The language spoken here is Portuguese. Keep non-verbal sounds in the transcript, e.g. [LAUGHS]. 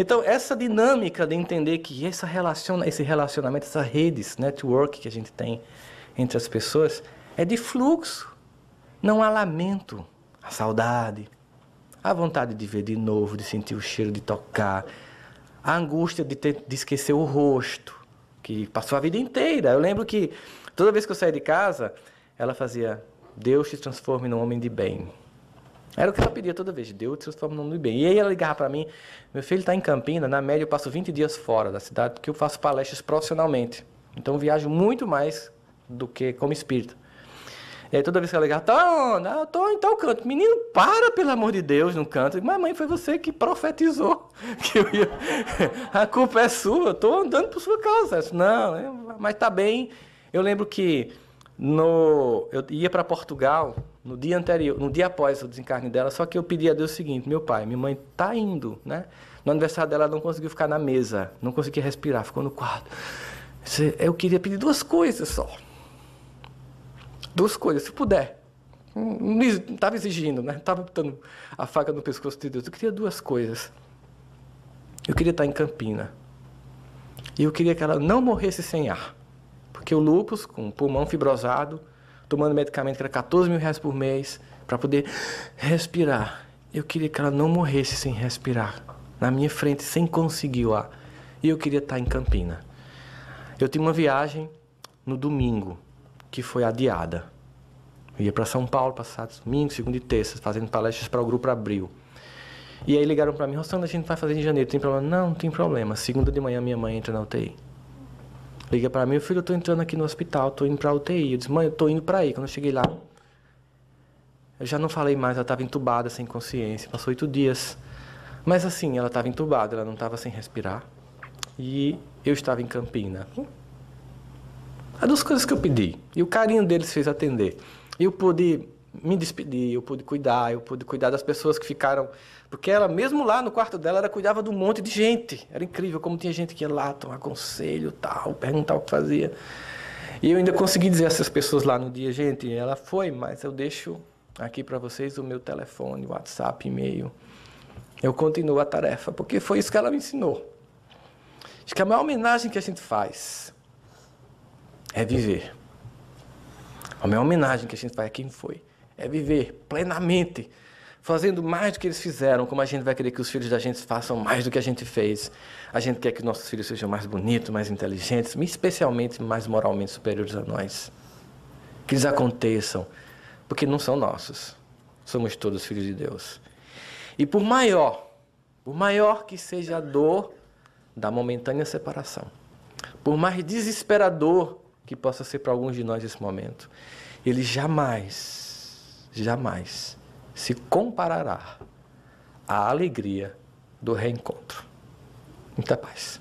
Então, essa dinâmica de entender que essa relaciona, esse relacionamento, essas redes, network que a gente tem entre as pessoas, é de fluxo. Não há lamento, a saudade, a vontade de ver de novo, de sentir o cheiro, de tocar, a angústia de, ter, de esquecer o rosto, que passou a vida inteira. Eu lembro que toda vez que eu saía de casa, ela fazia: Deus te transforme num homem de bem. Era o que ela pedia toda vez: Deus num homem de bem. E aí ela ligava para mim: Meu filho está em Campina, na média eu passo 20 dias fora da cidade, porque eu faço palestras profissionalmente. Então eu viajo muito mais do que como espírito. E aí toda vez que ela ligava, tá eu tô em tal canto. Menino, para, pelo amor de Deus, no canto. Mas mãe, foi você que profetizou [LAUGHS] que eu ia... [LAUGHS] A culpa é sua, eu tô andando por sua causa. Não, mas tá bem. Eu lembro que no... eu ia para Portugal no dia anterior, no dia após o desencarne dela, só que eu pedi a Deus o seguinte, meu pai, minha mãe tá indo, né? No aniversário dela ela não conseguiu ficar na mesa, não conseguia respirar, ficou no quarto. Eu queria pedir duas coisas só. Duas coisas, se puder. Não estava exigindo, né? Estava botando a faca no pescoço de Deus. Eu queria duas coisas. Eu queria estar em Campina. E eu queria que ela não morresse sem ar. Porque o lúpus, com o pulmão fibrosado, tomando medicamento que era 14 mil reais por mês, para poder respirar. Eu queria que ela não morresse sem respirar. Na minha frente, sem conseguir ar. E eu queria estar em Campina. Eu tinha uma viagem no domingo que foi adiada. Eu ia para São Paulo passar domingo, segunda e terça, fazendo palestras para o grupo Abril. E aí ligaram para mim, Rostando, a gente vai fazer em janeiro, tem problema? Não, não tem problema. Segunda de manhã minha mãe entra na UTI. Liga para mim, filho, eu tô entrando aqui no hospital, tô indo para UTI. Eu disse, mãe, eu tô indo para aí. Quando eu cheguei lá, eu já não falei mais, ela estava entubada, sem consciência. Passou oito dias. Mas assim, ela estava entubada, ela não estava sem respirar. E eu estava em Campina. É duas coisas que eu pedi. E o carinho deles fez atender. Eu pude me despedir, eu pude cuidar, eu pude cuidar das pessoas que ficaram. Porque ela, mesmo lá no quarto dela, ela cuidava de um monte de gente. Era incrível como tinha gente que ia lá tomar conselho, tal, perguntar o que fazia. E eu ainda consegui dizer a essas pessoas lá no dia, gente, ela foi, mas eu deixo aqui para vocês o meu telefone, WhatsApp, e-mail. Eu continuo a tarefa, porque foi isso que ela me ensinou. Acho que a maior homenagem que a gente faz é viver. A maior homenagem que a gente faz a quem foi é viver plenamente, fazendo mais do que eles fizeram, como a gente vai querer que os filhos da gente façam mais do que a gente fez. A gente quer que nossos filhos sejam mais bonitos, mais inteligentes, especialmente mais moralmente superiores a nós. Que eles aconteçam, porque não são nossos. Somos todos filhos de Deus. E por maior, por maior que seja a dor da momentânea separação, por mais desesperador que possa ser para alguns de nós esse momento, ele jamais, jamais se comparará à alegria do reencontro. Muita paz.